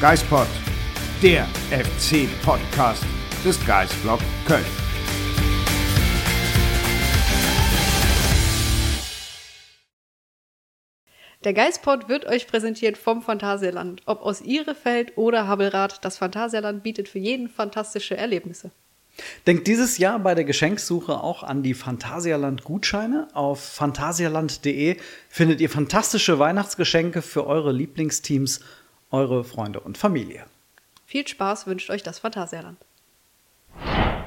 Geispod, der FC-Podcast des Geisblog Köln. Der Geistpod wird euch präsentiert vom Phantasialand. Ob aus Ihrefeld oder Habelrad, das Phantasialand bietet für jeden fantastische Erlebnisse. Denkt dieses Jahr bei der Geschenksuche auch an die Phantasialand-Gutscheine. Auf phantasialand.de findet ihr fantastische Weihnachtsgeschenke für eure Lieblingsteams, eure Freunde und Familie. Viel Spaß wünscht euch das Phantasialand.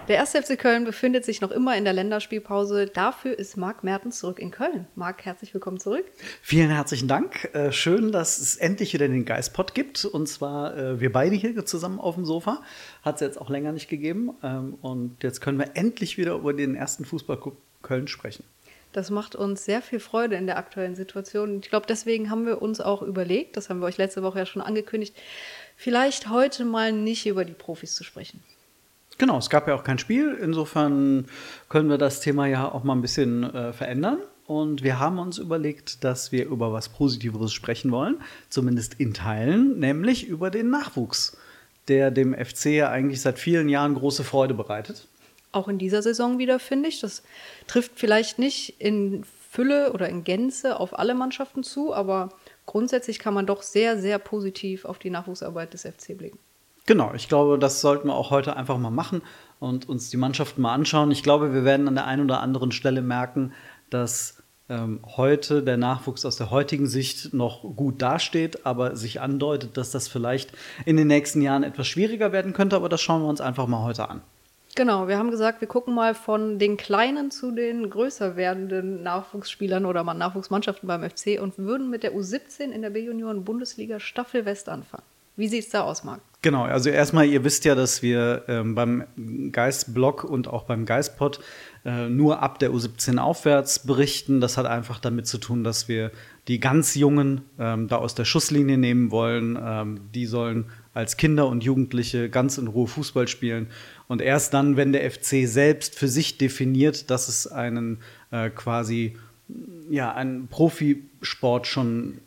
Der 1. FC Köln befindet sich noch immer in der Länderspielpause. Dafür ist Marc Mertens zurück in Köln. Marc, herzlich willkommen zurück. Vielen herzlichen Dank. Äh, schön, dass es endlich wieder den Geistpot gibt. Und zwar äh, wir beide hier zusammen auf dem Sofa. Hat es jetzt auch länger nicht gegeben. Ähm, und jetzt können wir endlich wieder über den ersten Fußballclub Köln sprechen. Das macht uns sehr viel Freude in der aktuellen Situation. Ich glaube, deswegen haben wir uns auch überlegt, das haben wir euch letzte Woche ja schon angekündigt, vielleicht heute mal nicht über die Profis zu sprechen. Genau, es gab ja auch kein Spiel. Insofern können wir das Thema ja auch mal ein bisschen äh, verändern. Und wir haben uns überlegt, dass wir über was Positiveres sprechen wollen, zumindest in Teilen, nämlich über den Nachwuchs, der dem FC ja eigentlich seit vielen Jahren große Freude bereitet. Auch in dieser Saison wieder, finde ich. Das trifft vielleicht nicht in Fülle oder in Gänze auf alle Mannschaften zu, aber grundsätzlich kann man doch sehr, sehr positiv auf die Nachwuchsarbeit des FC blicken. Genau, ich glaube, das sollten wir auch heute einfach mal machen und uns die Mannschaften mal anschauen. Ich glaube, wir werden an der einen oder anderen Stelle merken, dass ähm, heute der Nachwuchs aus der heutigen Sicht noch gut dasteht, aber sich andeutet, dass das vielleicht in den nächsten Jahren etwas schwieriger werden könnte. Aber das schauen wir uns einfach mal heute an. Genau, wir haben gesagt, wir gucken mal von den kleinen zu den größer werdenden Nachwuchsspielern oder Nachwuchsmannschaften beim FC und würden mit der U17 in der B-Junioren-Bundesliga Staffel West anfangen. Wie sieht es da aus, Marc? Genau, also erstmal, ihr wisst ja, dass wir ähm, beim Geistblog und auch beim Geistpod äh, nur ab der U17 aufwärts berichten. Das hat einfach damit zu tun, dass wir die ganz Jungen ähm, da aus der Schusslinie nehmen wollen. Ähm, die sollen als Kinder und Jugendliche ganz in Ruhe Fußball spielen. Und erst dann, wenn der FC selbst für sich definiert, dass es einen äh, quasi ja, einen Profisport schon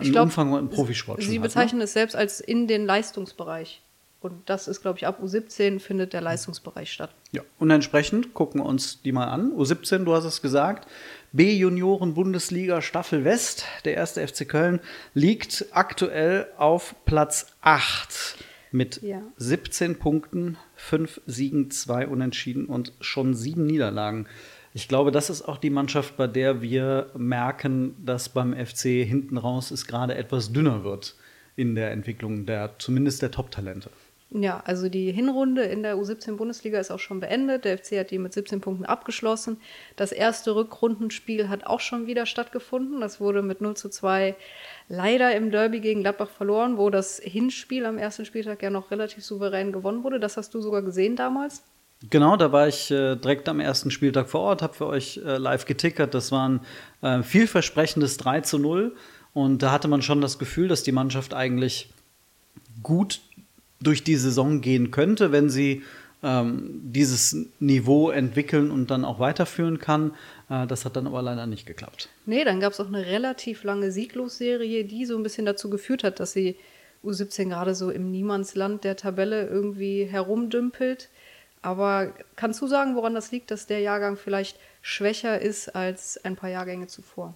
ich glaub, Umfang und Profisport. Sie bezeichnen hat, ne? es selbst als in den Leistungsbereich. Und das ist, glaube ich, ab U17 findet der Leistungsbereich statt. Ja, und entsprechend gucken wir uns die mal an. U17, du hast es gesagt, B-Junioren-Bundesliga Staffel West, der erste FC Köln, liegt aktuell auf Platz 8 mit ja. 17 Punkten, 5 Siegen, 2 Unentschieden und schon 7 Niederlagen. Ich glaube, das ist auch die Mannschaft, bei der wir merken, dass beim FC hinten raus es gerade etwas dünner wird in der Entwicklung der, zumindest der Top-Talente. Ja, also die Hinrunde in der U17-Bundesliga ist auch schon beendet. Der FC hat die mit 17 Punkten abgeschlossen. Das erste Rückrundenspiel hat auch schon wieder stattgefunden. Das wurde mit 0 zu 2 leider im Derby gegen Gladbach verloren, wo das Hinspiel am ersten Spieltag ja noch relativ souverän gewonnen wurde. Das hast du sogar gesehen damals. Genau, da war ich äh, direkt am ersten Spieltag vor Ort, habe für euch äh, live getickert. Das war ein äh, vielversprechendes 3 zu 0. Und da hatte man schon das Gefühl, dass die Mannschaft eigentlich gut durch die Saison gehen könnte, wenn sie ähm, dieses Niveau entwickeln und dann auch weiterführen kann. Äh, das hat dann aber leider nicht geklappt. Nee, dann gab es auch eine relativ lange Sieglosserie, die so ein bisschen dazu geführt hat, dass sie U17 gerade so im Niemandsland der Tabelle irgendwie herumdümpelt. Aber kannst du sagen, woran das liegt, dass der Jahrgang vielleicht schwächer ist als ein paar Jahrgänge zuvor?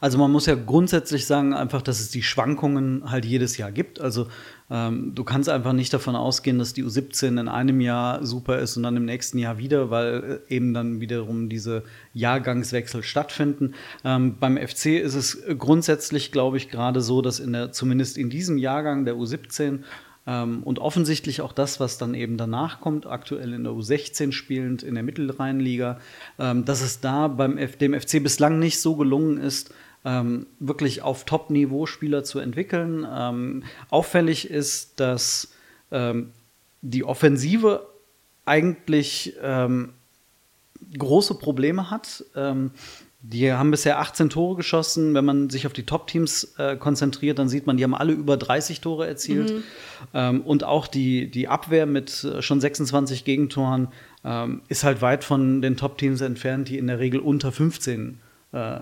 Also man muss ja grundsätzlich sagen, einfach, dass es die Schwankungen halt jedes Jahr gibt. Also ähm, du kannst einfach nicht davon ausgehen, dass die U17 in einem Jahr super ist und dann im nächsten Jahr wieder, weil äh, eben dann wiederum diese Jahrgangswechsel stattfinden. Ähm, beim FC ist es grundsätzlich, glaube ich, gerade so, dass in der, zumindest in diesem Jahrgang der U17 ähm, und offensichtlich auch das, was dann eben danach kommt, aktuell in der U16 spielend in der Mittelrheinliga, ähm, dass es da beim F dem FC bislang nicht so gelungen ist, ähm, wirklich auf Top-Niveau Spieler zu entwickeln. Ähm, auffällig ist, dass ähm, die Offensive eigentlich ähm, große Probleme hat. Die haben bisher 18 Tore geschossen. Wenn man sich auf die Top-Teams äh, konzentriert, dann sieht man, die haben alle über 30 Tore erzielt. Mhm. Ähm, und auch die, die Abwehr mit äh, schon 26 Gegentoren ähm, ist halt weit von den Top-Teams entfernt, die in der Regel unter 15 äh,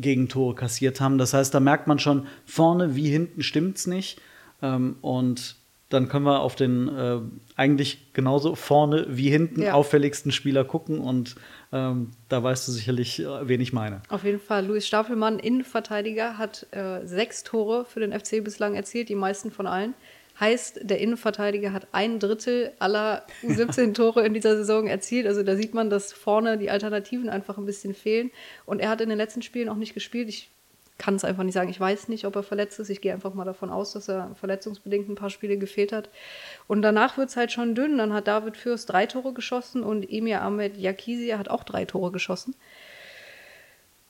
Gegentore kassiert haben. Das heißt, da merkt man schon, vorne wie hinten stimmt's nicht. Ähm, und dann können wir auf den äh, eigentlich genauso vorne wie hinten Ja. auffälligsten Spieler gucken und ähm, da weißt du sicherlich, äh, wen ich meine. Auf jeden Fall. Luis Stapelmann, Innenverteidiger, hat äh, sechs Tore für den FC bislang erzielt, die meisten von allen. Heißt, der Innenverteidiger hat ein Drittel aller U17-Tore in dieser Saison erzielt. Also da sieht man, dass vorne die Alternativen einfach ein bisschen fehlen. Und er hat in den letzten Spielen auch nicht gespielt. Ich kann es einfach nicht sagen. Ich weiß nicht, ob er verletzt ist. Ich gehe einfach mal davon aus, dass er verletzungsbedingt ein paar Spiele gefehlt hat. Und danach wird es halt schon dünn. Dann hat David Fürst drei Tore geschossen und Emir Ahmed Yakizia hat auch drei Tore geschossen.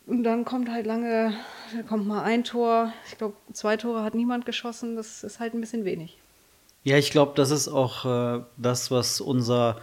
Und dann kommt halt lange, da kommt mal ein Tor. Ich glaube, zwei Tore hat niemand geschossen. Das ist halt ein bisschen wenig. Ja, ich glaube, das ist auch äh, das, was unser,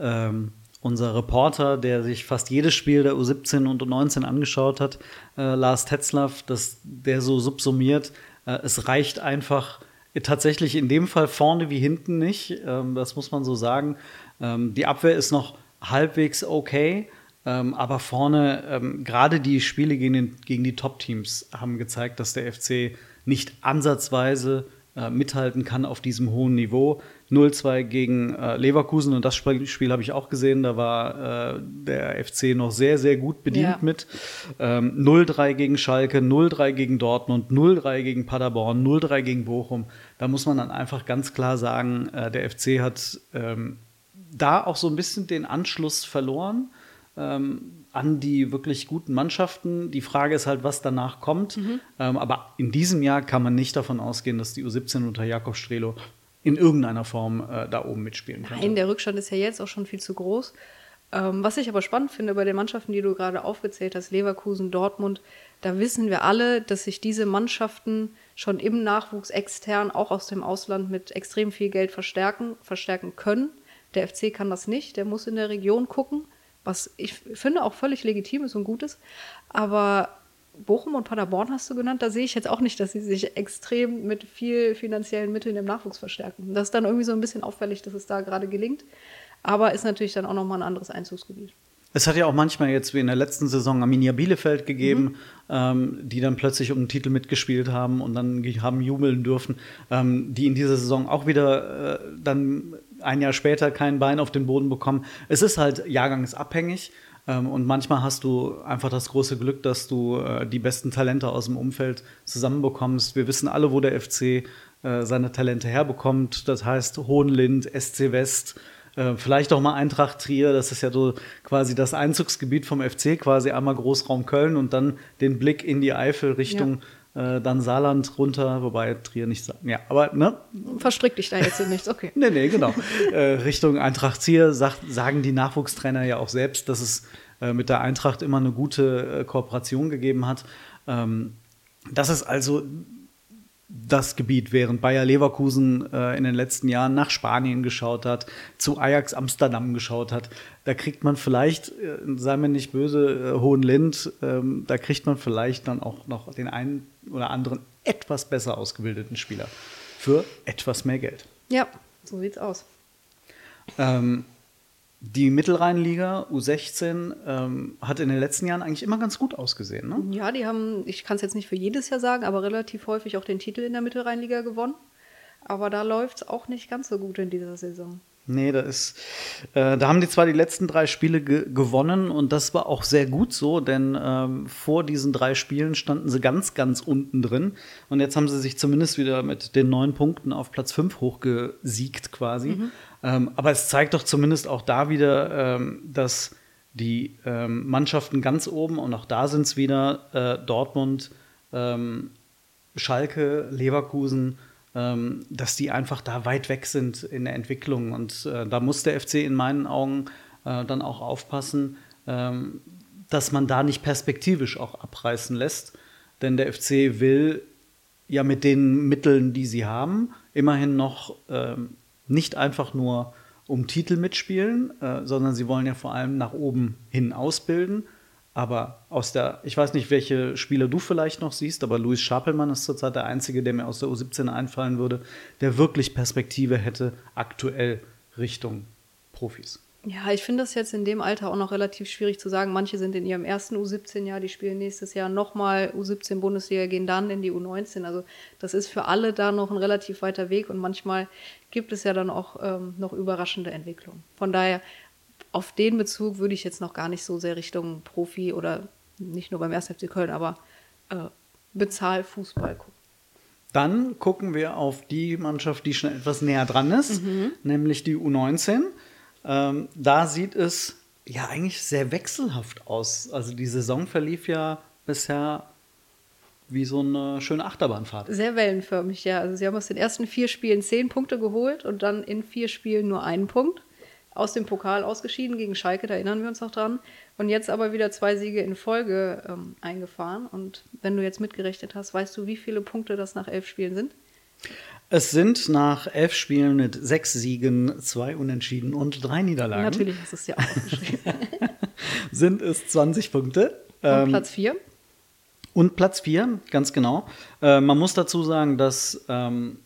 ähm, unser Reporter, der sich fast jedes Spiel der U17 und U19 angeschaut hat, äh, Lars Tetzlaff, dass der so subsumiert, äh, es reicht einfach tatsächlich in dem Fall vorne wie hinten nicht. Ähm, das muss man so sagen. Ähm, die Abwehr ist noch halbwegs okay. Ähm, aber vorne, ähm, gerade die Spiele gegen, den, gegen die Top-Teams haben gezeigt, dass der FC nicht ansatzweise äh, mithalten kann auf diesem hohen Niveau. 0-2 gegen äh, Leverkusen und das Spiel, Spiel habe ich auch gesehen, da war äh, der FC noch sehr, sehr gut bedient Ja. mit. Ähm, 0-3 gegen Schalke, 0-3 gegen Dortmund, 0-3 gegen Paderborn, 0-3 gegen Bochum. Da muss man dann einfach ganz klar sagen, äh, der FC hat ähm, da auch so ein bisschen den Anschluss verloren ähm, an die wirklich guten Mannschaften. Die Frage ist halt, was danach kommt. Mhm. Ähm, aber in diesem Jahr kann man nicht davon ausgehen, dass die U17 unter Jakob Strelo in irgendeiner Form äh, da oben mitspielen kann. Nein, der Rückstand ist ja jetzt auch schon viel zu groß. Ähm, was ich aber spannend finde bei den Mannschaften, die du gerade aufgezählt hast, Leverkusen, Dortmund, da wissen wir alle, dass sich diese Mannschaften schon im Nachwuchs extern, auch aus dem Ausland, mit extrem viel Geld verstärken, verstärken können. Der FC kann das nicht, der muss in der Region gucken, was ich finde auch völlig legitim ist und gut ist. Aber Bochum und Paderborn hast du genannt, da sehe ich jetzt auch nicht, dass sie sich extrem mit viel finanziellen Mitteln im Nachwuchs verstärken. Das ist dann irgendwie so ein bisschen auffällig, dass es da gerade gelingt. Aber ist natürlich dann auch nochmal ein anderes Einzugsgebiet. Es hat ja auch manchmal jetzt wie in der letzten Saison Arminia Bielefeld gegeben, Mhm. ähm, die dann plötzlich um den Titel mitgespielt haben und dann haben jubeln dürfen, ähm, die in dieser Saison auch wieder äh, dann ein Jahr später kein Bein auf den Boden bekommen. Es ist halt jahrgangsabhängig. Ähm, und manchmal hast du einfach das große Glück, dass du äh, die besten Talente aus dem Umfeld zusammenbekommst. Wir wissen alle, wo der FC äh, seine Talente herbekommt. Das heißt Hohenlind, SC West, äh, vielleicht auch mal Eintracht Trier. Das ist ja so quasi das Einzugsgebiet vom FC, quasi einmal Großraum Köln und dann den Blick in die Eifel Richtung äh, dann Saarland runter, wobei Trier nicht. Sa- Ja, aber ne, Verstrick dich da jetzt in nichts, okay. Nee, nee, genau. äh, Richtung Eintracht Trier sagt, sagen die Nachwuchstrainer ja auch selbst, dass es äh, mit der Eintracht immer eine gute äh, Kooperation gegeben hat. Ähm, das ist also das Gebiet, während Bayer Leverkusen äh, in den letzten Jahren nach Spanien geschaut hat, zu Ajax Amsterdam geschaut hat. Da kriegt man vielleicht, äh, sei mir nicht böse, äh, Hohenlind, ähm, da kriegt man vielleicht dann auch noch den einen oder anderen etwas besser ausgebildeten Spieler für etwas mehr Geld. Ja, so sieht's aus. Ähm, die Mittelrheinliga U16 ähm, hat in den letzten Jahren eigentlich immer ganz gut ausgesehen. Ne? Ja, die haben, ich kann es jetzt nicht für jedes Jahr sagen, aber relativ häufig auch den Titel in der Mittelrheinliga gewonnen. Aber da läuft es auch nicht ganz so gut in dieser Saison. Nee, da ist, äh, da haben die zwar die letzten drei Spiele ge gewonnen und das war auch sehr gut so, denn ähm, vor diesen drei Spielen standen sie ganz, ganz unten drin und jetzt haben sie sich zumindest wieder mit den neun Punkten auf Platz fünf hochgesiegt quasi. Ähm, aber es zeigt doch zumindest auch da wieder, ähm, dass die ähm, Mannschaften ganz oben und auch da sind es wieder äh, Dortmund, ähm, Schalke, Leverkusen, ähm, dass die einfach da weit weg sind in der Entwicklung. Und äh, da muss der FC in meinen Augen äh, dann auch aufpassen, ähm, dass man da nicht perspektivisch auch abreißen lässt. Denn der FC will ja mit den Mitteln, die sie haben, immerhin noch ähm, nicht einfach nur um Titel mitspielen, äh, sondern sie wollen ja vor allem nach oben hin ausbilden. Aber aus der, ich weiß nicht, welche Spieler du vielleicht noch siehst, aber Luis Schapelmann ist zurzeit der Einzige, der mir aus der U17 einfallen würde, der wirklich Perspektive hätte, aktuell Richtung Profis. Ja, ich finde das jetzt in dem Alter auch noch relativ schwierig zu sagen. Manche sind in ihrem ersten U17-Jahr, die spielen nächstes Jahr nochmal U17-Bundesliga, gehen dann in die U19. Also das ist für alle da noch ein relativ weiter Weg und manchmal gibt es ja dann auch ähm, noch überraschende Entwicklungen. Von daher, auf den Bezug würde ich jetzt noch gar nicht so sehr Richtung Profi oder nicht nur beim 1. FC Köln, aber äh, Bezahlfußball gucken. Dann gucken wir auf die Mannschaft, die schon etwas näher dran ist, mhm. nämlich die U19. Ähm, da sieht es ja eigentlich sehr wechselhaft aus. Also die Saison verlief ja bisher wie so eine schöne Achterbahnfahrt. Sehr wellenförmig, ja. Also sie haben aus den ersten vier Spielen zehn Punkte geholt und dann in vier Spielen nur einen Punkt. Aus dem Pokal ausgeschieden gegen Schalke, da erinnern wir uns noch dran. Und jetzt aber wieder zwei Siege in Folge ähm, eingefahren. Und wenn du jetzt mitgerechnet hast, weißt du, wie viele Punkte das nach elf Spielen sind? Es sind nach elf Spielen mit sechs Siegen, zwei Unentschieden und drei Niederlagen. Natürlich hast du es ja aufgeschrieben. sind es 20 Punkte. Und ähm, Platz vier. Und Platz vier, ganz genau. Äh, man muss dazu sagen, dass ähm,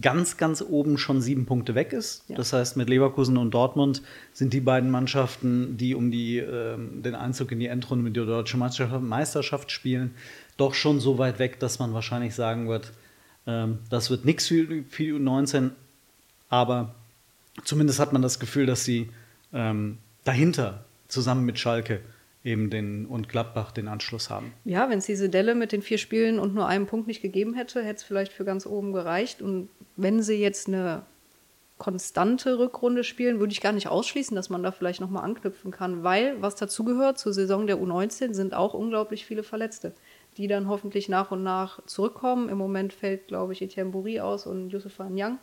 ganz, ganz oben schon sieben Punkte weg ist. Ja. Das heißt, mit Leverkusen und Dortmund sind die beiden Mannschaften, die um die, ähm, den Einzug in die Endrunde mit der deutschen Meisterschaft spielen, doch schon so weit weg, dass man wahrscheinlich sagen wird, das wird nichts für, für die U19, aber zumindest hat man das Gefühl, dass sie ähm, dahinter zusammen mit Schalke eben den und Gladbach den Anschluss haben. Ja, wenn es diese Delle mit den vier Spielen und nur einem Punkt nicht gegeben hätte, hätte es vielleicht für ganz oben gereicht. Und wenn sie jetzt eine konstante Rückrunde spielen, würde ich gar nicht ausschließen, dass man da vielleicht nochmal anknüpfen kann, weil was dazugehört zur Saison der U19 sind auch unglaublich viele Verletzte die dann hoffentlich nach und nach zurückkommen. Im Moment fällt, glaube ich, Etienne Bouri aus und Yusufa Nyang.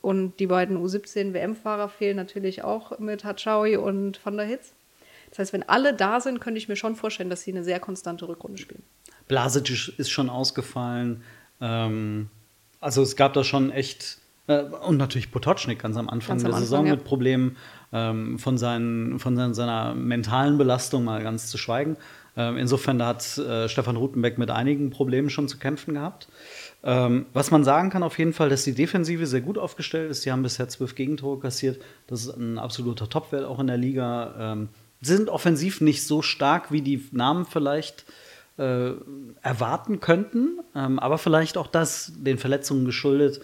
Und die beiden U17-WM-Fahrer fehlen natürlich auch mit Hachaui und Van der Hitz. Das heißt, wenn alle da sind, könnte ich mir schon vorstellen, dass sie eine sehr konstante Rückrunde spielen. Blasic ist schon ausgefallen. Ähm, also es gab da schon echt äh, und natürlich Potocznik ganz am Anfang ganz am der Anfang, Saison ja. mit Problemen ähm, von, seinen, von seiner, seiner mentalen Belastung mal ganz zu schweigen. Ähm, insofern da hat äh, Stefan Rutenbeck mit einigen Problemen schon zu kämpfen gehabt. Ähm, was man sagen kann auf jeden Fall, dass die Defensive sehr gut aufgestellt ist. Sie haben bisher zwölf Gegentore kassiert. Das ist ein absoluter Topwert auch in der Liga. Ähm, sind offensiv nicht so stark, wie die Namen vielleicht äh, erwarten könnten, ähm, aber vielleicht auch das den Verletzungen geschuldet,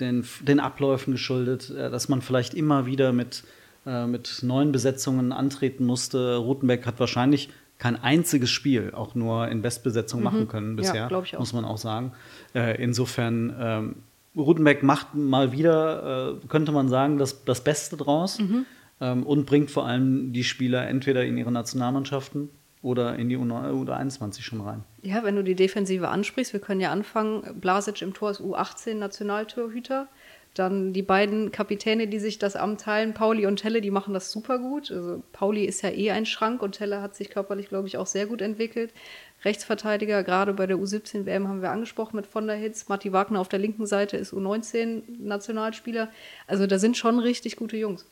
den, den Abläufen geschuldet, äh, dass man vielleicht immer wieder mit, äh, mit neuen Besetzungen antreten musste. Rutenbeck hat wahrscheinlich kein einziges Spiel auch nur in Bestbesetzung mhm. machen können bisher, ja, muss man auch sagen. Äh, insofern, ähm, Rutenbeck macht mal wieder, äh, könnte man sagen, das, das Beste draus mhm. ähm, und bringt vor allem die Spieler entweder in ihre Nationalmannschaften oder in die U21 schon rein. Ja, wenn du die Defensive ansprichst, wir können ja anfangen. Blasic im Tor ist U18 Nationaltorhüter. Dann die beiden Kapitäne, die sich das Amt teilen, Pauli und Telle, die machen das super gut. Also Pauli ist ja eh ein Schrank und Telle hat sich körperlich, glaube ich, auch sehr gut entwickelt. Rechtsverteidiger, gerade bei der U17-WM haben wir angesprochen mit von der Hitz. Matti Wagner auf der linken Seite ist U19-Nationalspieler. Also da sind schon richtig gute Jungs.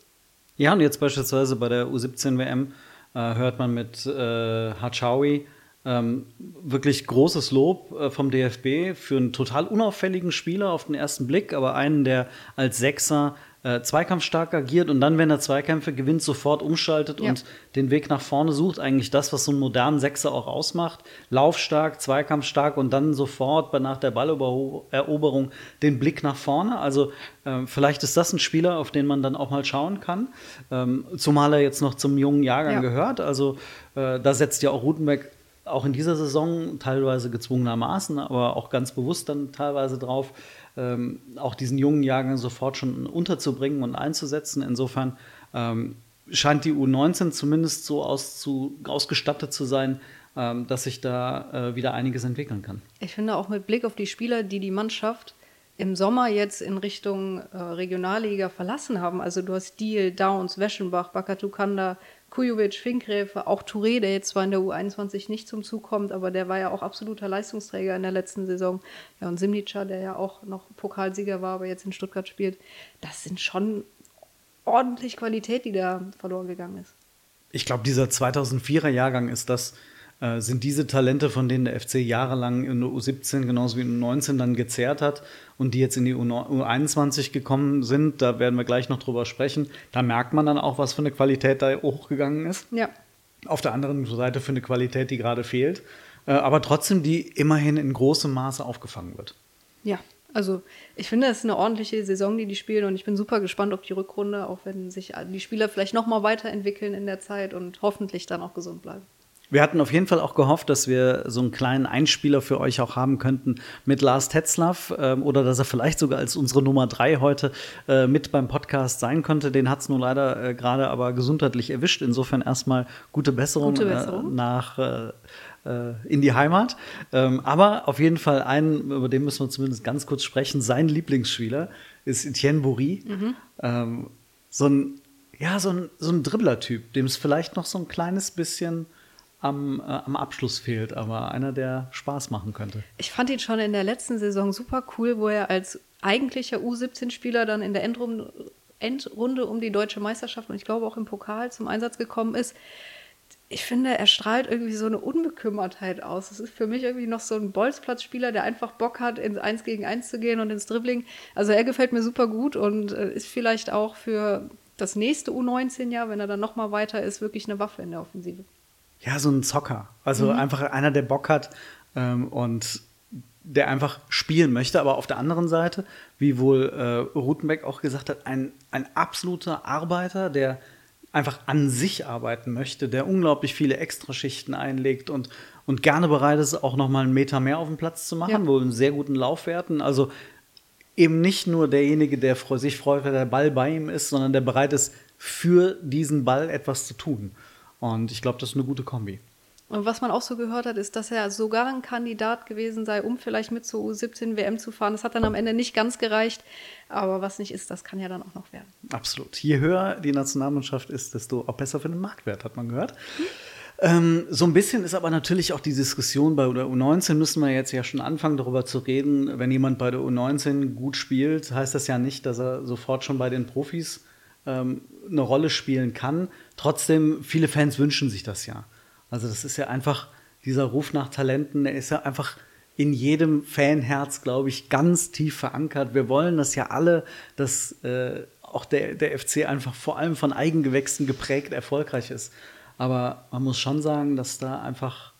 Ja, und jetzt beispielsweise bei der U17-WM äh, hört man mit äh, Hachawi, ähm, wirklich großes Lob äh, vom DFB für einen total unauffälligen Spieler auf den ersten Blick, aber einen, der als Sechser äh, zweikampfstark agiert und dann, wenn er Zweikämpfe gewinnt, sofort umschaltet ja. und den Weg nach vorne sucht. Eigentlich das, was so einen modernen Sechser auch ausmacht. Laufstark, zweikampfstark und dann sofort nach der Balleroberung den Blick nach vorne. Also äh, vielleicht ist das ein Spieler, auf den man dann auch mal schauen kann. Ähm, zumal er jetzt noch zum jungen Jahrgang ja. gehört. Also äh, da setzt ja auch Rutenbeck auch in dieser Saison teilweise gezwungenermaßen, aber auch ganz bewusst dann teilweise drauf, ähm, auch diesen jungen Jahrgang sofort schon unterzubringen und einzusetzen. Insofern ähm, scheint die U19 zumindest so auszu, ausgestattet zu sein, ähm, dass sich da äh, wieder einiges entwickeln kann. Ich finde auch mit Blick auf die Spieler, die die Mannschaft im Sommer jetzt in Richtung äh, Regionalliga verlassen haben. Also du hast Deal, Downs, Weschenbach, Bakatukanda, Kujovic, Finkgräfe, auch Touré, der jetzt zwar in der U21 nicht zum Zug kommt, aber der war ja auch absoluter Leistungsträger in der letzten Saison. Ja, und Simnica, der ja auch noch Pokalsieger war, aber jetzt in Stuttgart spielt. Das sind schon ordentlich Qualität, die da verloren gegangen ist. Ich glaube, dieser 2004er Jahrgang ist das, äh, sind diese Talente, von denen der FC jahrelang in der U17 genauso wie in der U19 dann gezehrt hat und die jetzt in die U21 gekommen sind, da werden wir gleich noch drüber sprechen, da merkt man dann auch, was für eine Qualität da hochgegangen ist. Ja. Auf der anderen Seite für eine Qualität, die gerade fehlt, äh, aber trotzdem, die immerhin in großem Maße aufgefangen wird. Ja, also ich finde, es ist eine ordentliche Saison, die die spielen und ich bin super gespannt auf die Rückrunde, auch wenn sich die Spieler vielleicht noch mal weiterentwickeln in der Zeit und hoffentlich dann auch gesund bleiben. Wir hatten auf jeden Fall auch gehofft, dass wir so einen kleinen Einspieler für euch auch haben könnten mit Lars Tetzlaff ähm, oder dass er vielleicht sogar als unsere Nummer drei heute äh, mit beim Podcast sein könnte. Den hat es nun leider äh, gerade aber gesundheitlich erwischt. Insofern erstmal gute Besserung, gute Besserung. Äh, nach äh, äh, in die Heimat. Ähm, aber auf jeden Fall einen, über den müssen wir zumindest ganz kurz sprechen. Sein Lieblingsspieler ist Etienne Bourri. Mhm. Ähm, so ein, ja, so ein, so ein Dribbler-Typ, dem es vielleicht noch so ein kleines bisschen am, äh, am Abschluss fehlt, aber einer, der Spaß machen könnte. Ich fand ihn schon in der letzten Saison super cool, wo er als eigentlicher U17-Spieler dann in der Endrunde, Endrunde um die deutsche Meisterschaft und ich glaube auch im Pokal zum Einsatz gekommen ist. Ich finde, er strahlt irgendwie so eine Unbekümmertheit aus. Es ist für mich irgendwie noch so ein Bolzplatzspieler, der einfach Bock hat, ins Eins gegen Eins zu gehen und ins Dribbling. Also er gefällt mir super gut und äh, ist vielleicht auch für das nächste U19-Jahr, wenn er dann noch mal weiter ist, wirklich eine Waffe in der Offensive ja, so ein Zocker. Also mhm. einfach einer, der Bock hat ähm, und der einfach spielen möchte. Aber auf der anderen Seite, wie wohl äh, Rutenbeck auch gesagt hat, ein, ein absoluter Arbeiter, der einfach an sich arbeiten möchte, der unglaublich viele Extraschichten einlegt und, und gerne bereit ist, auch noch mal einen Meter mehr auf dem Platz zu machen, ja. wohl einen sehr guten Laufwerten. Also eben nicht nur derjenige, der sich freut, wenn der Ball bei ihm ist, sondern der bereit ist, für diesen Ball etwas zu tun. Und ich glaube, das ist eine gute Kombi. Und was man auch so gehört hat, ist, dass er sogar ein Kandidat gewesen sei, um vielleicht mit zur U17 WM zu fahren. Das hat dann am Ende nicht ganz gereicht. Aber was nicht ist, das kann ja dann auch noch werden. Absolut. Je höher die Nationalmannschaft ist, desto auch besser für den Marktwert, hat man gehört. Hm. Ähm, so ein bisschen ist aber natürlich auch die Diskussion bei der U19, müssen wir jetzt ja schon anfangen, darüber zu reden. Wenn jemand bei der U19 gut spielt, heißt das ja nicht, dass er sofort schon bei den Profis ähm, eine Rolle spielen kann. Trotzdem, viele Fans wünschen sich das ja. Also das ist ja einfach dieser Ruf nach Talenten, der ist ja einfach in jedem Fanherz, glaube ich, ganz tief verankert. Wir wollen das ja alle, dass äh, auch der, der FC einfach vor allem von Eigengewächsen geprägt erfolgreich ist. Aber man muss schon sagen, dass da einfach,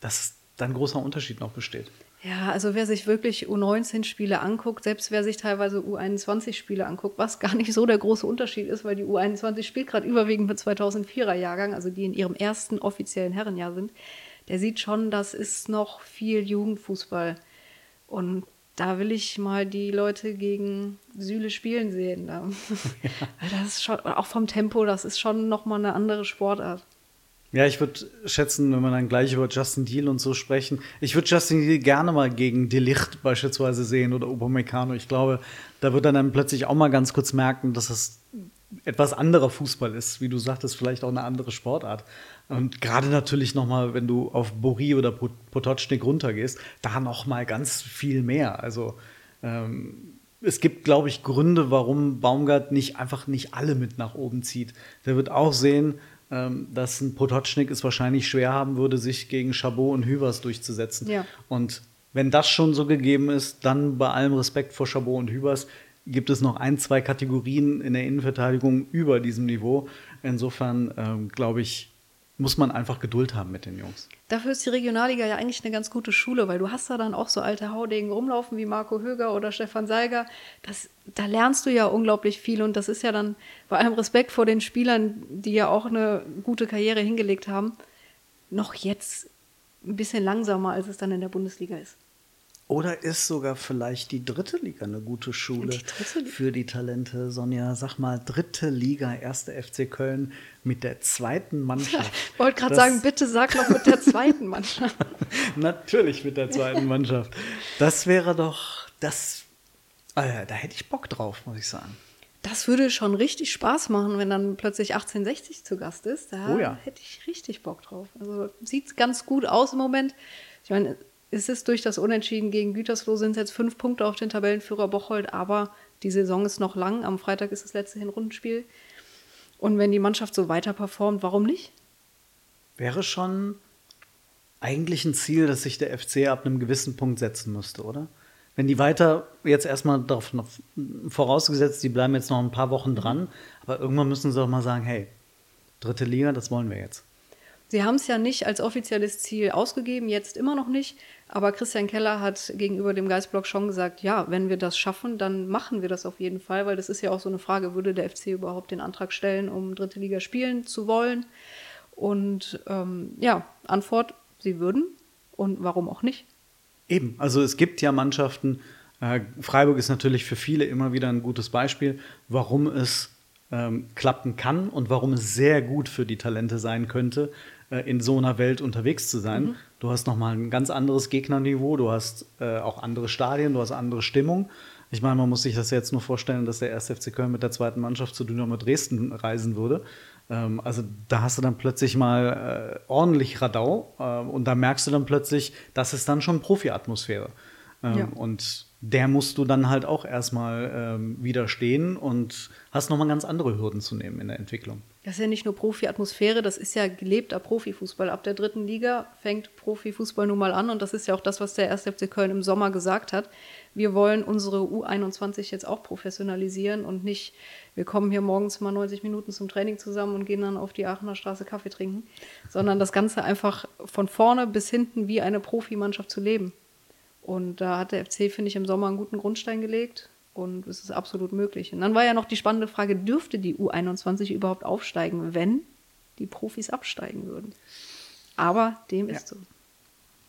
dass da ein großer Unterschied noch besteht. Ja, also wer sich wirklich U19-Spiele anguckt, selbst wer sich teilweise U21-Spiele anguckt, was gar nicht so der große Unterschied ist, weil die U21 spielt gerade überwiegend mit 2004er-Jahrgang, also die in ihrem ersten offiziellen Herrenjahr sind, der sieht schon, das ist noch viel Jugendfußball. Und da will ich mal die Leute gegen Süle spielen sehen. Ja. Das ist schon, auch vom Tempo, das ist schon nochmal eine andere Sportart. Ja, ich würde schätzen, wenn wir dann gleich über Justin Deal und so sprechen, ich würde Justin Deal gerne mal gegen Delicht beispielsweise sehen oder Upamecano. Ich glaube, da wird er dann plötzlich auch mal ganz kurz merken, dass es etwas anderer Fußball ist, wie du sagtest, vielleicht auch eine andere Sportart. Und gerade natürlich noch mal, wenn du auf Bori oder Potocznik runtergehst, da noch mal ganz viel mehr. Also ähm, es gibt, glaube ich, Gründe, warum Baumgart nicht einfach nicht alle mit nach oben zieht. Der wird auch sehen, dass ein Potocznik es wahrscheinlich schwer haben würde, sich gegen Chabot und Hüvers durchzusetzen. Ja. Und wenn das schon so gegeben ist, dann bei allem Respekt vor Chabot und Hübers gibt es noch ein, zwei Kategorien in der Innenverteidigung über diesem Niveau. Insofern ähm, glaube ich, muss man einfach Geduld haben mit den Jungs. Dafür ist die Regionalliga ja eigentlich eine ganz gute Schule, weil du hast da dann auch so alte Haudegen rumlaufen wie Marco Höger oder Stefan Seiger. Das, da lernst du ja unglaublich viel und das ist ja dann bei allem Respekt vor den Spielern, die ja auch eine gute Karriere hingelegt haben, noch jetzt ein bisschen langsamer, als es dann in der Bundesliga ist. Oder ist sogar vielleicht die dritte Liga eine gute Schule die für die Talente? Sonja, sag mal, dritte Liga, erste FC Köln mit der zweiten Mannschaft. Ich wollte gerade sagen, bitte sag noch mit der zweiten Mannschaft. Natürlich mit der zweiten Mannschaft. Das wäre doch, das, äh, da hätte ich Bock drauf, muss ich sagen. Das würde schon richtig Spaß machen, wenn dann plötzlich 1860 zu Gast ist. Da oh ja. hätte ich richtig Bock drauf. Also sieht ganz gut aus im Moment. Ich meine, ist es durch das Unentschieden gegen Gütersloh sind es jetzt fünf Punkte auf den Tabellenführer Bocholt, aber die Saison ist noch lang. Am Freitag ist das letzte Hinrundenspiel. Und wenn die Mannschaft so weiter performt, warum nicht? wäre schon eigentlich ein Ziel, das sich der FC ab einem gewissen Punkt setzen müsste, oder? Wenn die weiter, jetzt erstmal darauf vorausgesetzt, die bleiben jetzt noch ein paar Wochen dran, aber irgendwann müssen sie doch mal sagen, hey, dritte Liga, das wollen wir jetzt. Sie haben es ja nicht als offizielles Ziel ausgegeben, jetzt immer noch nicht. Aber Christian Keller hat gegenüber dem Geistblock schon gesagt, ja, wenn wir das schaffen, dann machen wir das auf jeden Fall, weil das ist ja auch so eine Frage, würde der FC überhaupt den Antrag stellen, um dritte Liga spielen zu wollen? Und ähm, ja, Antwort, sie würden. Und warum auch nicht? Eben, also es gibt ja Mannschaften, äh, Freiburg ist natürlich für viele immer wieder ein gutes Beispiel, warum es ähm, klappen kann und warum es sehr gut für die Talente sein könnte, in so einer Welt unterwegs zu sein. Mhm. Du hast nochmal ein ganz anderes Gegnerniveau, du hast äh, auch andere Stadien, du hast andere Stimmung. Ich meine, man muss sich das jetzt nur vorstellen, dass der 1. FC Köln mit der zweiten Mannschaft zu Dynamo Dresden reisen würde. Ähm, also da hast du dann plötzlich mal äh, ordentlich Radau äh, und da merkst du dann plötzlich, das ist dann schon Profi-Atmosphäre. Ähm, ja. Und der musst du dann halt auch erstmal ähm, widerstehen und hast nochmal ganz andere Hürden zu nehmen in der Entwicklung. Das ist ja nicht nur Profi-Atmosphäre, das ist ja gelebter Profifußball. Ab der dritten Liga fängt Profifußball nun mal an und das ist ja auch das, was der 1. FC Köln im Sommer gesagt hat. Wir wollen unsere U21 jetzt auch professionalisieren und nicht, wir kommen hier morgens mal 90 Minuten zum Training zusammen und gehen dann auf die Aachener Straße Kaffee trinken, sondern das Ganze einfach von vorne bis hinten wie eine Profimannschaft zu leben. Und da hat der FC, finde ich, im Sommer einen guten Grundstein gelegt und es ist absolut möglich. Und dann war ja noch die spannende Frage, dürfte die U21 überhaupt aufsteigen, wenn die Profis absteigen würden? Aber dem ja. ist so.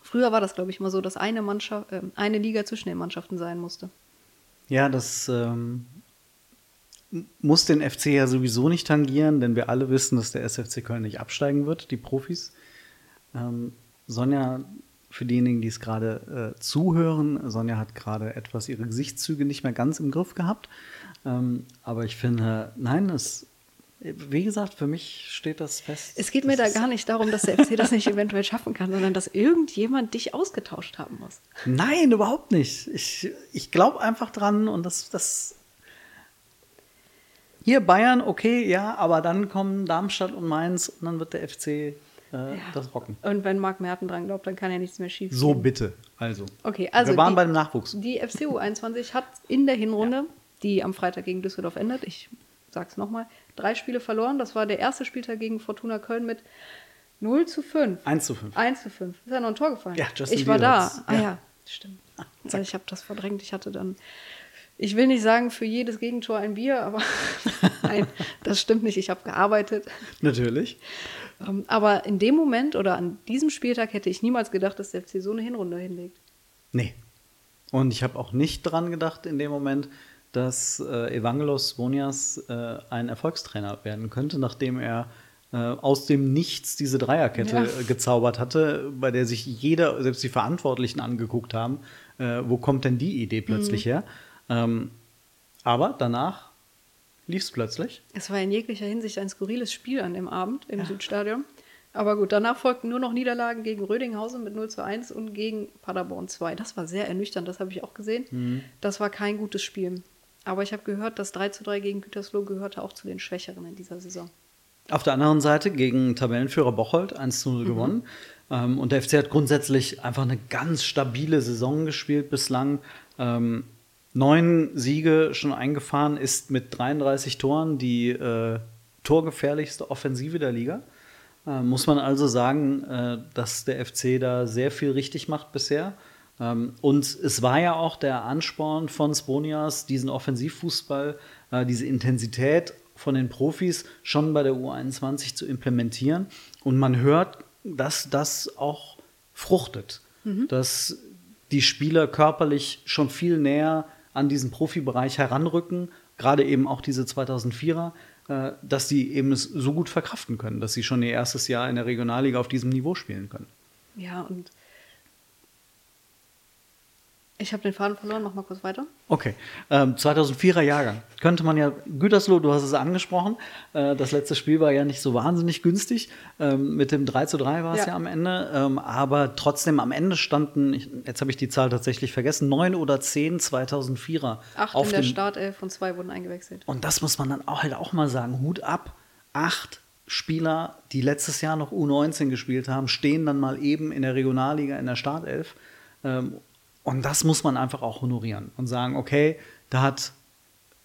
Früher war das, glaube ich, mal so, dass eine, Mannschaft, äh, eine Liga zwischen den Mannschaften sein musste. Ja, das ähm, muss den FC ja sowieso nicht tangieren, denn wir alle wissen, dass der SFC Köln nicht absteigen wird, die Profis. Ähm, Sonja für diejenigen, die es gerade äh, zuhören, Sonja hat gerade etwas ihre Gesichtszüge nicht mehr ganz im Griff gehabt. Ähm, aber ich finde, nein, es, wie gesagt, für mich steht das fest. Es geht mir da gar nicht darum, dass der FC das nicht eventuell schaffen kann, sondern dass irgendjemand dich ausgetauscht haben muss. Nein, überhaupt nicht. Ich, ich glaube einfach dran und das, das. Hier Bayern, okay, ja, aber dann kommen Darmstadt und Mainz und dann wird der FC äh, ja. das rocken. Und wenn Marc Merten dran glaubt, dann kann ja nichts mehr schief So bitte, also. Okay, also Wir waren die, bei dem Nachwuchs. Die FCU 21 hat in der Hinrunde, ja. die am Freitag gegen Düsseldorf endet, ich sag's nochmal, drei Spiele verloren. Das war der erste Spieltag gegen Fortuna Köln mit 0 zu 5. 1 zu 5. 1 zu 5. Ist ja noch ein Tor gefallen. Ja, Justin ich war da. Ah ja, stimmt. Ah, ich habe das verdrängt. Ich hatte dann ich will nicht sagen, für jedes Gegentor ein Bier, aber nein, das stimmt nicht. Ich habe gearbeitet. Natürlich. Ähm, aber in dem Moment oder an diesem Spieltag hätte ich niemals gedacht, dass der FC so eine Hinrunde hinlegt. Nee. Und ich habe auch nicht dran gedacht in dem Moment, dass äh, Evangelos Bonias äh, ein Erfolgstrainer werden könnte, nachdem er äh, aus dem Nichts diese Dreierkette ja. Gezaubert hatte, bei der sich jeder, selbst die Verantwortlichen angeguckt haben, äh, wo kommt denn die Idee plötzlich mhm. her? Ähm, aber danach lief es plötzlich. Es war in jeglicher Hinsicht ein skurriles Spiel an dem Abend im ja. Südstadion. Aber gut, danach folgten nur noch Niederlagen gegen Rödinghausen mit 0 zu 1 und gegen Paderborn 2. Das war sehr ernüchternd, das habe ich auch gesehen. Mhm. Das war kein gutes Spiel. Aber ich habe gehört, das 3 zu 3 gegen Gütersloh gehörte auch zu den Schwächeren in dieser Saison. Auf der anderen Seite gegen Tabellenführer Bocholt 1 zu 0 mhm. gewonnen. Ähm, und der FC hat grundsätzlich einfach eine ganz stabile Saison gespielt bislang. Ähm, neun Siege schon eingefahren, ist mit 33 Toren die äh, torgefährlichste Offensive der Liga. Äh, muss man also sagen, äh, dass der FC da sehr viel richtig macht bisher. Ähm, und es war ja auch der Ansporn von Sponias, diesen Offensivfußball, äh, diese Intensität von den Profis schon bei der U21 zu implementieren. Und man hört, dass das auch fruchtet, mhm. dass die Spieler körperlich schon viel näher an diesen Profibereich heranrücken, gerade eben auch diese 2004er, äh, dass die eben es so gut verkraften können, dass sie schon ihr erstes Jahr in der Regionalliga auf diesem Niveau spielen können. Ja, und ich habe den Faden verloren, mach mal kurz weiter. Okay. Ähm, 2004er Jahrgang. Könnte man ja, Gütersloh, du hast es angesprochen, äh, das letzte Spiel war ja nicht so wahnsinnig günstig. Ähm, mit dem 3 zu 3 war es ja. ja. am Ende. Ähm, aber trotzdem, am Ende standen, ich, jetzt habe ich die Zahl tatsächlich vergessen, neun oder zehn 2004er. Acht in der Startelf und zwei wurden eingewechselt. Und das muss man dann auch halt auch mal sagen, Hut ab. Acht Spieler, die letztes Jahr noch U19 gespielt haben, stehen dann mal eben in der Regionalliga in der Startelf. Und das muss man einfach auch honorieren und sagen, okay, da hat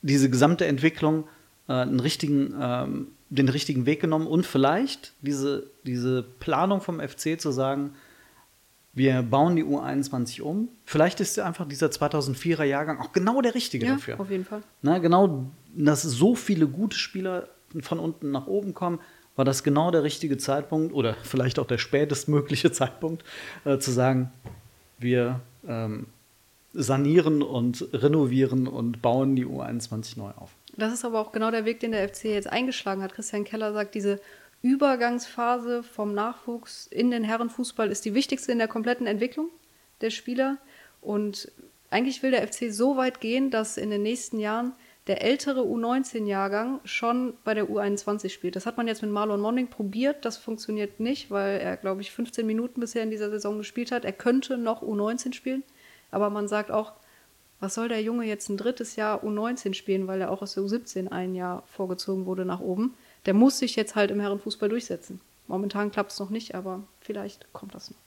diese gesamte Entwicklung äh, einen richtigen, ähm, den richtigen Weg genommen und vielleicht diese, diese Planung vom FC zu sagen, wir bauen die U21 um. Vielleicht ist einfach dieser 2004er Jahrgang auch genau der richtige Ja, dafür. auf jeden Fall. Na, genau, dass so viele gute Spieler von unten nach oben kommen, war das genau der richtige Zeitpunkt oder vielleicht auch der spätestmögliche Zeitpunkt, äh, zu sagen, wir ähm, sanieren und renovieren und bauen die U21 neu auf. Das ist aber auch genau der Weg, den der FC jetzt eingeschlagen hat. Christian Keller sagt, diese Übergangsphase vom Nachwuchs in den Herrenfußball ist die wichtigste in der kompletten Entwicklung der Spieler. Und eigentlich will der FC so weit gehen, dass in den nächsten Jahren der ältere U19-Jahrgang schon bei der U21 spielt. Das hat man jetzt mit Marlon Monning probiert. Das funktioniert nicht, weil er, glaube ich, 15 Minuten bisher in dieser Saison gespielt hat. Er könnte noch U19 spielen, aber man sagt auch, was soll der Junge jetzt ein drittes Jahr U19 spielen, weil er auch aus der U17 ein Jahr vorgezogen wurde nach oben. Der muss sich jetzt halt im Herrenfußball durchsetzen. Momentan klappt es noch nicht, aber vielleicht kommt das noch.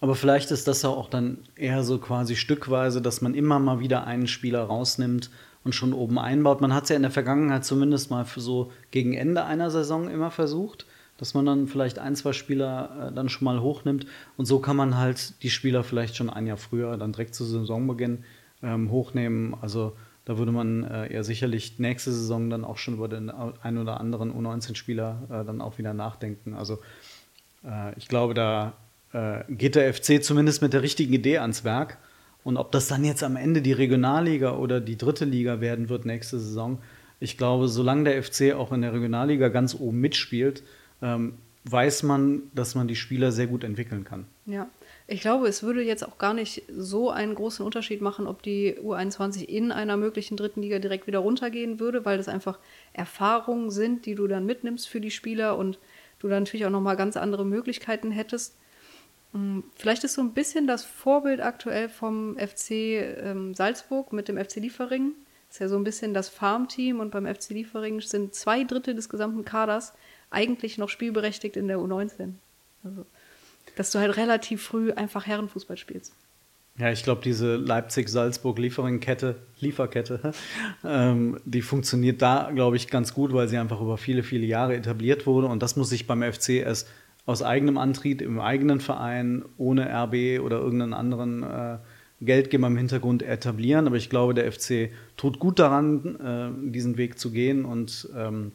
Aber vielleicht ist das ja auch dann eher so quasi stückweise, dass man immer mal wieder einen Spieler rausnimmt und schon oben einbaut. Man hat es ja in der Vergangenheit zumindest mal für so gegen Ende einer Saison immer versucht, dass man dann vielleicht ein, zwei Spieler äh, dann schon mal hochnimmt. Und so kann man halt die Spieler vielleicht schon ein Jahr früher, dann direkt zu Saisonbeginn ähm, hochnehmen. Also da würde man äh, eher sicherlich nächste Saison dann auch schon über den ein oder anderen U19-Spieler äh, dann auch wieder nachdenken. Also äh, ich glaube, da äh, geht der FC zumindest mit der richtigen Idee ans Werk. Und ob das dann jetzt am Ende die Regionalliga oder die dritte Liga werden wird nächste Saison, ich glaube, solange der FC auch in der Regionalliga ganz oben mitspielt, ähm, weiß man, dass man die Spieler sehr gut entwickeln kann. Ja, ich glaube, es würde jetzt auch gar nicht so einen großen Unterschied machen, ob die U21 in einer möglichen dritten Liga direkt wieder runtergehen würde, weil das einfach Erfahrungen sind, die du dann mitnimmst für die Spieler und du dann natürlich auch nochmal ganz andere Möglichkeiten hättest. Hm, Vielleicht ist so ein bisschen das Vorbild aktuell vom FC ähm, Salzburg mit dem FC Liefering. Ist ja so ein bisschen das Farmteam und beim FC Liefering sind zwei Drittel des gesamten Kaders eigentlich noch spielberechtigt in der U19. Also, dass du halt relativ früh einfach Herrenfußball spielst. Ja, ich glaube, diese Leipzig-Salzburg-Lieferkette, Lieferkette, ähm, die funktioniert da, glaube ich, ganz gut, weil sie einfach über viele, viele Jahre etabliert wurde. Und das muss sich beim FC erst aus eigenem Antrieb, im eigenen Verein, ohne RB oder irgendeinen anderen äh, Geldgeber im Hintergrund etablieren. Aber ich glaube, der FC tut gut daran, äh, diesen Weg zu gehen. Und ähm,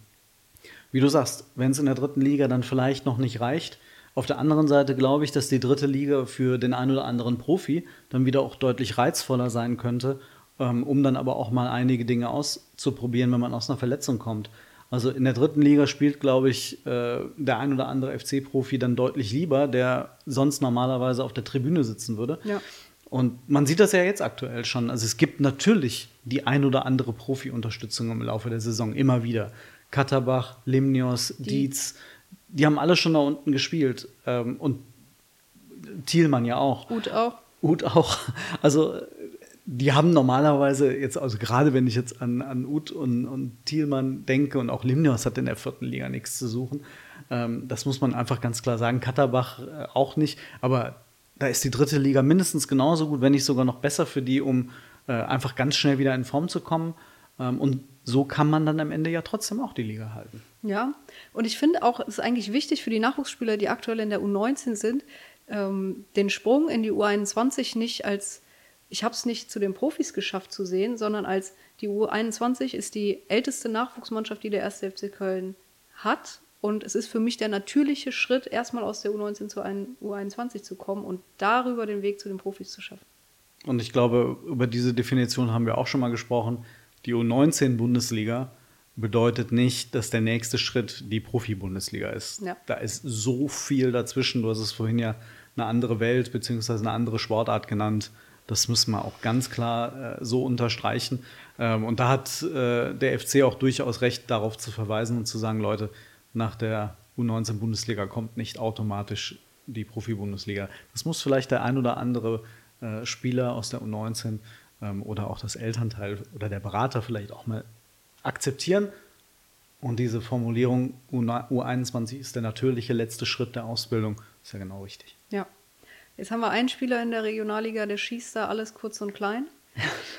wie du sagst, wenn es in der dritten Liga dann vielleicht noch nicht reicht, auf der anderen Seite glaube ich, dass die dritte Liga für den einen oder anderen Profi dann wieder auch deutlich reizvoller sein könnte, ähm, um dann aber auch mal einige Dinge auszuprobieren, wenn man aus einer Verletzung kommt. Also in der dritten Liga spielt, glaube ich, äh, der ein oder andere FC-Profi dann deutlich lieber, der sonst normalerweise auf der Tribüne sitzen würde. Ja. Und man sieht das ja jetzt aktuell schon. Also es gibt natürlich die ein oder andere Profi-Unterstützung im Laufe der Saison, immer wieder. Katterbach, Limnios, Dietz, die haben alle schon da unten gespielt. Ähm, und Thielmann ja auch. Gut auch. Ut auch. Also die haben normalerweise jetzt, also gerade wenn ich jetzt an, an Ut und, und Thielmann denke und auch Limnios hat in der vierten Liga nichts zu suchen. Ähm, das muss man einfach ganz klar sagen. Katterbach äh, auch nicht, aber da ist die dritte Liga mindestens genauso gut, wenn nicht sogar noch besser für die, um äh, einfach ganz schnell wieder in Form zu kommen. Ähm, und so kann man dann am Ende ja trotzdem auch die Liga halten. Ja, und ich finde auch, es ist eigentlich wichtig für die Nachwuchsspieler, die aktuell in der U19 sind, ähm, den Sprung in die U21 nicht als, ich habe es nicht zu den Profis geschafft zu sehen, sondern als die U21 ist die älteste Nachwuchsmannschaft, die der erste FC Köln hat. Und es ist für mich der natürliche Schritt, erstmal aus der U19 zu einem U21 zu kommen und darüber den Weg zu den Profis zu schaffen. Und ich glaube, über diese Definition haben wir auch schon mal gesprochen. Die U19-Bundesliga bedeutet nicht, dass der nächste Schritt die Profi-Bundesliga ist. Ja. Da ist so viel dazwischen. Du hast es vorhin ja eine andere Welt bzw. eine andere Sportart genannt. Das müssen wir auch ganz klar äh, so unterstreichen. Ähm, und da hat äh, der FC auch durchaus recht, darauf zu verweisen und zu sagen, Leute, nach der U19-Bundesliga kommt nicht automatisch die Profi-Bundesliga. Das muss vielleicht der ein oder andere äh, Spieler aus der U19 ähm, oder auch das Elternteil oder der Berater vielleicht auch mal akzeptieren. Und diese Formulierung U21 ist der natürliche letzte Schritt der Ausbildung, ist ja genau richtig. Ja. Jetzt haben wir einen Spieler in der Regionalliga, der schießt da alles kurz und klein.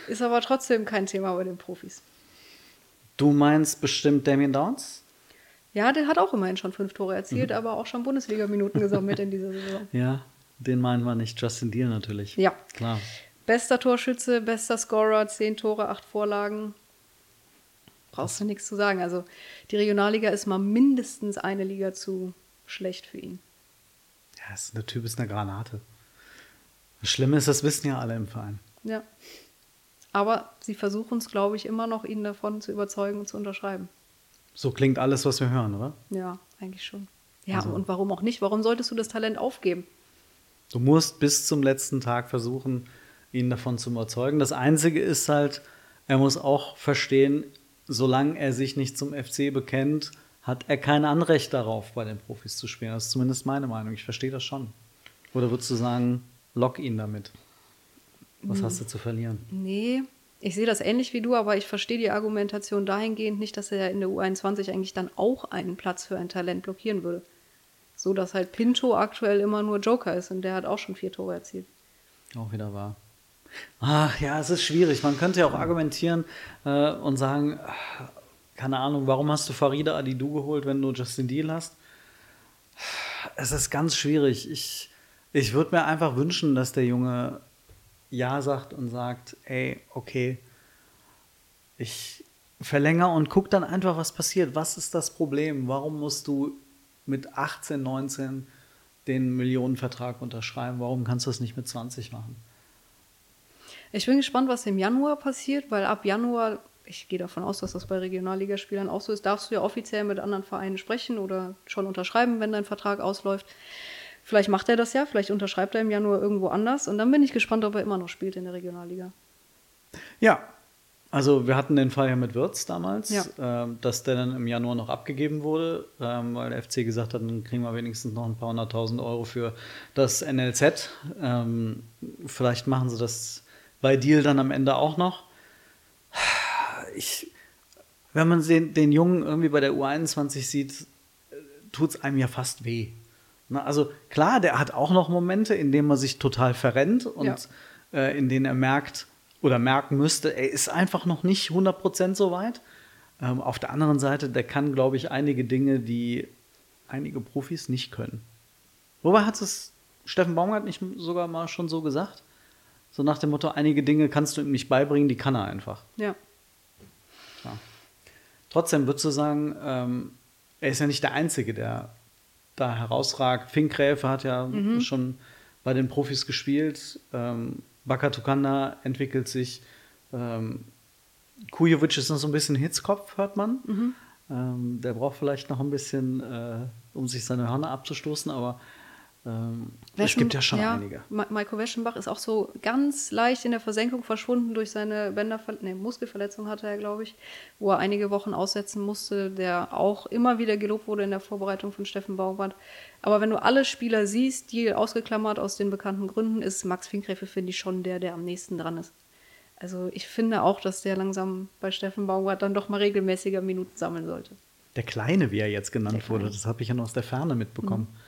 Ist aber trotzdem kein Thema bei den Profis. Du meinst bestimmt Damien Downs? Ja, der hat auch immerhin schon fünf Tore erzielt, mhm. aber auch schon Bundesliga-Minuten gesammelt in dieser Saison. Ja, den meinen wir nicht. Justin Deal natürlich. Ja. Klar. Bester Torschütze, bester Scorer, zehn Tore, acht Vorlagen. Brauchst du nichts zu sagen. Also die Regionalliga ist mal mindestens eine Liga zu schlecht für ihn. Ja, der Typ ist eine Granate. Das Schlimme ist, das wissen ja alle im Verein. Ja. Aber sie versuchen es, glaube ich, immer noch, ihn davon zu überzeugen und zu unterschreiben. So klingt alles, was wir hören, oder? Ja, eigentlich schon. Ja, also, und warum auch nicht? Warum solltest du das Talent aufgeben? Du musst bis zum letzten Tag versuchen, ihn davon zu überzeugen. Das Einzige ist halt, er muss auch verstehen, solange er sich nicht zum FC bekennt, hat er kein Anrecht darauf, bei den Profis zu spielen. Das ist zumindest meine Meinung. Ich verstehe das schon. Oder würdest du sagen, lock ihn damit? Was hast du zu verlieren? Nee, ich sehe das ähnlich wie du, aber ich verstehe die Argumentation dahingehend nicht, dass er in der U21 eigentlich dann auch einen Platz für ein Talent blockieren würde. So dass halt Pinto aktuell immer nur Joker ist und der hat auch schon vier Tore erzielt. Auch wieder wahr. Ach ja, es ist schwierig. Man könnte ja auch argumentieren äh, und sagen, keine Ahnung, warum hast du Farida Adidu geholt, wenn du Justin Deal hast? Es ist ganz schwierig. Ich, ich würde mir einfach wünschen, dass der Junge Ja sagt und sagt, ey, okay, ich verlängere und guck dann einfach, was passiert. Was ist das Problem? Warum musst du mit 18, 19 den Millionenvertrag unterschreiben? Warum kannst du das nicht mit 20 machen? Ich bin gespannt, was im Januar passiert, weil ab Januar, ich gehe davon aus, dass das bei Regionalligaspielern auch so ist, darfst du ja offiziell mit anderen Vereinen sprechen oder schon unterschreiben, wenn dein Vertrag ausläuft. Vielleicht macht er das ja, vielleicht unterschreibt er im Januar irgendwo anders und dann bin ich gespannt, ob er immer noch spielt in der Regionalliga. Ja, also wir hatten den Fall ja mit Wirtz damals, ja. äh, dass der dann im Januar noch abgegeben wurde, ähm, weil der FC gesagt hat, dann kriegen wir wenigstens noch ein paar hunderttausend Euro für das NLZ. Ähm, vielleicht machen sie das bei Deal dann am Ende auch noch. Ich, wenn man den, den Jungen irgendwie bei der U21 sieht, tut es einem ja fast weh. Na, also klar, der hat auch noch Momente, in denen man sich total verrennt und ja. äh, in denen er merkt oder merken müsste, er ist einfach noch nicht 100% so weit. Ähm, auf der anderen Seite, der kann, glaube ich, einige Dinge, die einige Profis nicht können. Wobei hat es Steffen Baumgart nicht sogar mal schon so gesagt? So nach dem Motto, einige Dinge kannst du ihm nicht beibringen, die kann er einfach. Ja. ja. Trotzdem würdest du sagen, ähm, er ist ja nicht der Einzige, der da herausragt. Finkgräfe hat ja mhm. schon bei den Profis gespielt. Ähm, Bakatukanda entwickelt sich. Ähm, Kujovic ist noch so ein bisschen Hitzkopf, hört man. Mhm. Ähm, der braucht vielleicht noch ein bisschen, äh, um sich seine Hörner abzustoßen, aber ähm, es gibt ja schon ja, einige. Maiko Weschenbach ist auch so ganz leicht in der Versenkung verschwunden durch seine Bänderver nee, Muskelverletzung hatte er, glaube ich, wo er einige Wochen aussetzen musste, der auch immer wieder gelobt wurde in der Vorbereitung von Steffen Baumgart. Aber wenn du alle Spieler siehst, die ausgeklammert aus den bekannten Gründen, ist Max Finkgräfe, finde ich, schon der, der am nächsten dran ist. Also ich finde auch, dass der langsam bei Steffen Baumgart dann doch mal regelmäßiger Minuten sammeln sollte. Der Kleine, wie er jetzt genannt wurde, das habe ich ja noch aus der Ferne mitbekommen. Mhm.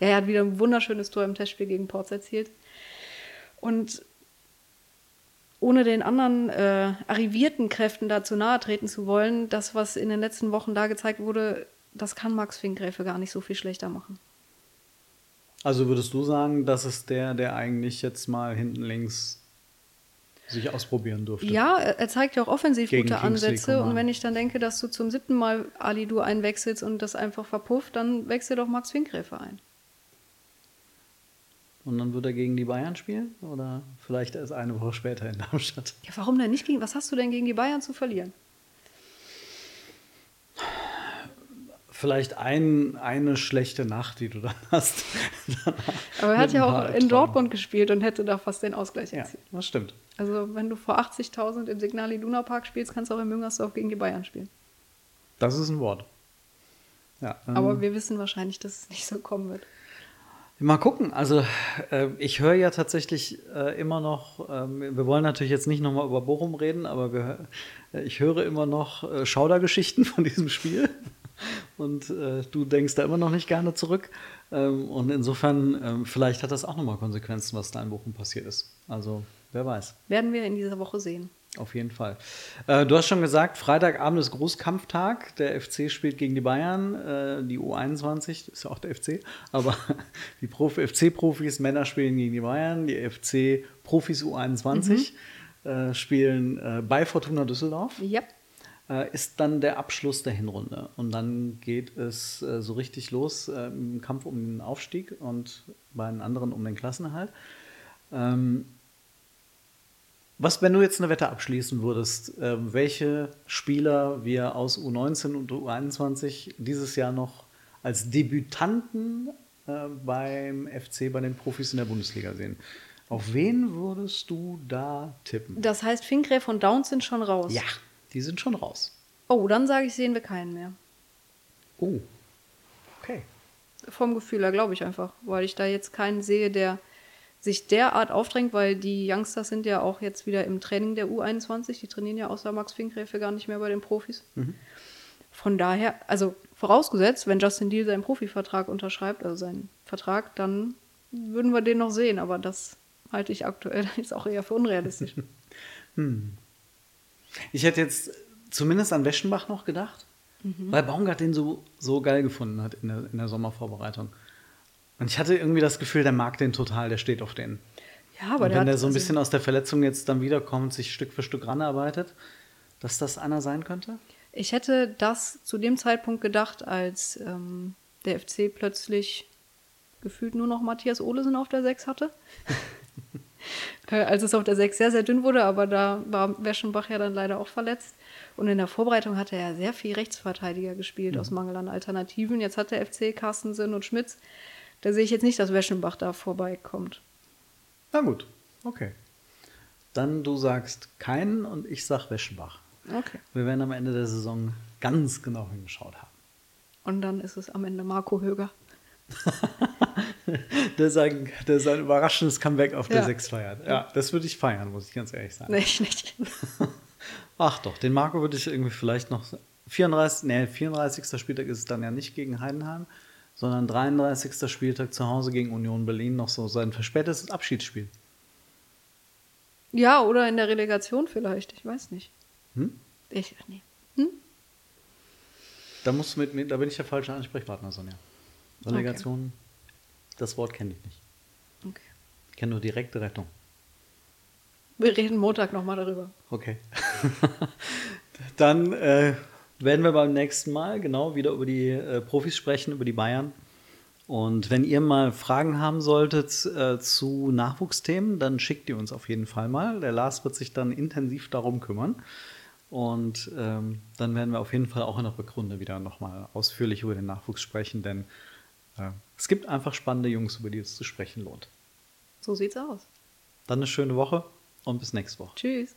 Ja, er hat wieder ein wunderschönes Tor im Testspiel gegen Ports erzielt. Und ohne den anderen äh, arrivierten Kräften dazu nahe treten zu wollen, das, was in den letzten Wochen da gezeigt wurde, das kann Max Finkgräfe gar nicht so viel schlechter machen. Also würdest du sagen, das ist der, der eigentlich jetzt mal hinten links sich ausprobieren durfte. Ja, er zeigt ja auch offensiv Gegen gute Ansätze. Und wenn ich dann denke, dass du zum siebten Mal Ali Du einwechselst und das einfach verpufft, dann wechsel doch Max Finkgräfe ein. Und dann wird er gegen die Bayern spielen? Oder vielleicht erst eine Woche später in Darmstadt? Ja, warum denn nicht gegen? Was hast du denn gegen die Bayern zu verlieren? Vielleicht ein, eine schlechte Nacht, die du dann hast. Aber er hat ja auch in Dortmund gespielt und hätte da fast den Ausgleich erzielt. Ja, das stimmt. Also, wenn du vor 80.000 im Signal Iduna Park spielst, kannst du auch in Müngersdorf gegen die Bayern spielen. Das ist ein Wort. Ja, ähm, Aber wir wissen wahrscheinlich, dass es nicht so kommen wird. Mal gucken. Also äh, ich höre ja tatsächlich äh, immer noch, äh, wir wollen natürlich jetzt nicht nochmal über Bochum reden, aber wir, äh, ich höre immer noch äh, Schaudergeschichten von diesem Spiel. Und äh, du denkst da immer noch nicht gerne zurück. Ähm, und insofern, ähm, vielleicht hat das auch nochmal Konsequenzen, was da in Bochum passiert ist. Also wer weiß. Werden wir in dieser Woche sehen. Auf jeden Fall. Äh, du hast schon gesagt, Freitagabend ist Großkampftag. Der FC spielt gegen die Bayern. Äh, die U21 ist ja auch der FC. Aber die Profi FC-Profis, Männer spielen gegen die Bayern. Die FC-Profis U21 mhm. äh, spielen äh, bei Fortuna Düsseldorf. Ja. Äh, ist dann der Abschluss der Hinrunde. Und dann geht es äh, so richtig los im Kampf um den Aufstieg und bei den anderen um den Klassenerhalt. Ähm, was, wenn du jetzt eine Wette abschließen würdest, äh, welche Spieler wir aus U19 und U21 dieses Jahr noch als Debütanten äh, beim FC, bei den Profis in der Bundesliga sehen? Auf wen würdest du da tippen? Das heißt, Finkgräf und Downs sind schon raus. Ja, die sind schon raus. Oh, dann sage ich, sehen wir keinen mehr. Oh, okay. Vom Gefühl her glaube ich einfach, weil ich da jetzt keinen sehe, der sich derart aufdrängt, weil die Youngsters sind ja auch jetzt wieder im Training der U21, die trainieren ja außer Max Finkgräfe gar nicht mehr bei den Profis. Mhm. Von daher, also vorausgesetzt, wenn Justin Deal seinen Profivertrag unterschreibt, also seinen Vertrag, dann würden wir den noch sehen, aber das halte ich aktuell jetzt auch eher für unrealistisch. hm. Ich hätte jetzt zumindest an Weschenbach noch gedacht, mhm. weil Baumgart den so, so geil gefunden hat in der, in der Sommervorbereitung. Und ich hatte irgendwie das Gefühl, der mag den total, der steht auf den. Ja, aber und wenn der, der so ein also bisschen aus der Verletzung jetzt dann wiederkommt, sich Stück für Stück ranarbeitet, dass das einer sein könnte? Ich hätte das zu dem Zeitpunkt gedacht, als ähm, der FC plötzlich gefühlt nur noch Matthias Olesen auf der 6 hatte. äh, als es auf der 6 sehr, sehr dünn wurde, aber da war Weschenbach ja dann leider auch verletzt. Und in der Vorbereitung hatte er sehr viel Rechtsverteidiger gespielt mhm. aus Mangel an Alternativen. Jetzt hat der FC Carstensen und Schmitz da sehe ich jetzt nicht, dass Weschenbach da vorbeikommt. Na gut, okay. Dann du sagst keinen und ich sag Weschenbach. Okay. Wir werden am Ende der Saison ganz genau hingeschaut haben. Und dann ist es am Ende Marco Höger. der, sein, der sein überraschendes Comeback auf der ja. 6 feiert. Ja, das würde ich feiern, muss ich ganz ehrlich sagen. Nee, ich nicht. Ach doch, den Marco würde ich irgendwie vielleicht noch 34, nee, 34. Spieltag ist es dann ja nicht gegen Heidenheim sondern 33. Spieltag zu Hause gegen Union Berlin noch so sein verspätetes Abschiedsspiel. Ja, oder in der Relegation vielleicht, ich weiß nicht. Hm? Ich, nee. Hm? Da, musst du mit, mir, da bin ich der falsche Ansprechpartner, Sonja. Relegation, okay. das Wort kenne ich nicht. Okay. Ich kenne nur direkte Rettung. Wir reden Montag nochmal darüber. Okay. Dann äh, werden wir beim nächsten Mal genau wieder über die äh, Profis sprechen, über die Bayern. Und wenn ihr mal Fragen haben solltet äh, zu Nachwuchsthemen, dann schickt ihr uns auf jeden Fall mal. Der Lars wird sich dann intensiv darum kümmern. Und ähm, dann werden wir auf jeden Fall auch in der Rückrunde wieder nochmal ausführlich über den Nachwuchs sprechen, denn äh, es gibt einfach spannende Jungs, über die es zu sprechen lohnt. So sieht's aus. Dann eine schöne Woche und bis nächste Woche. Tschüss.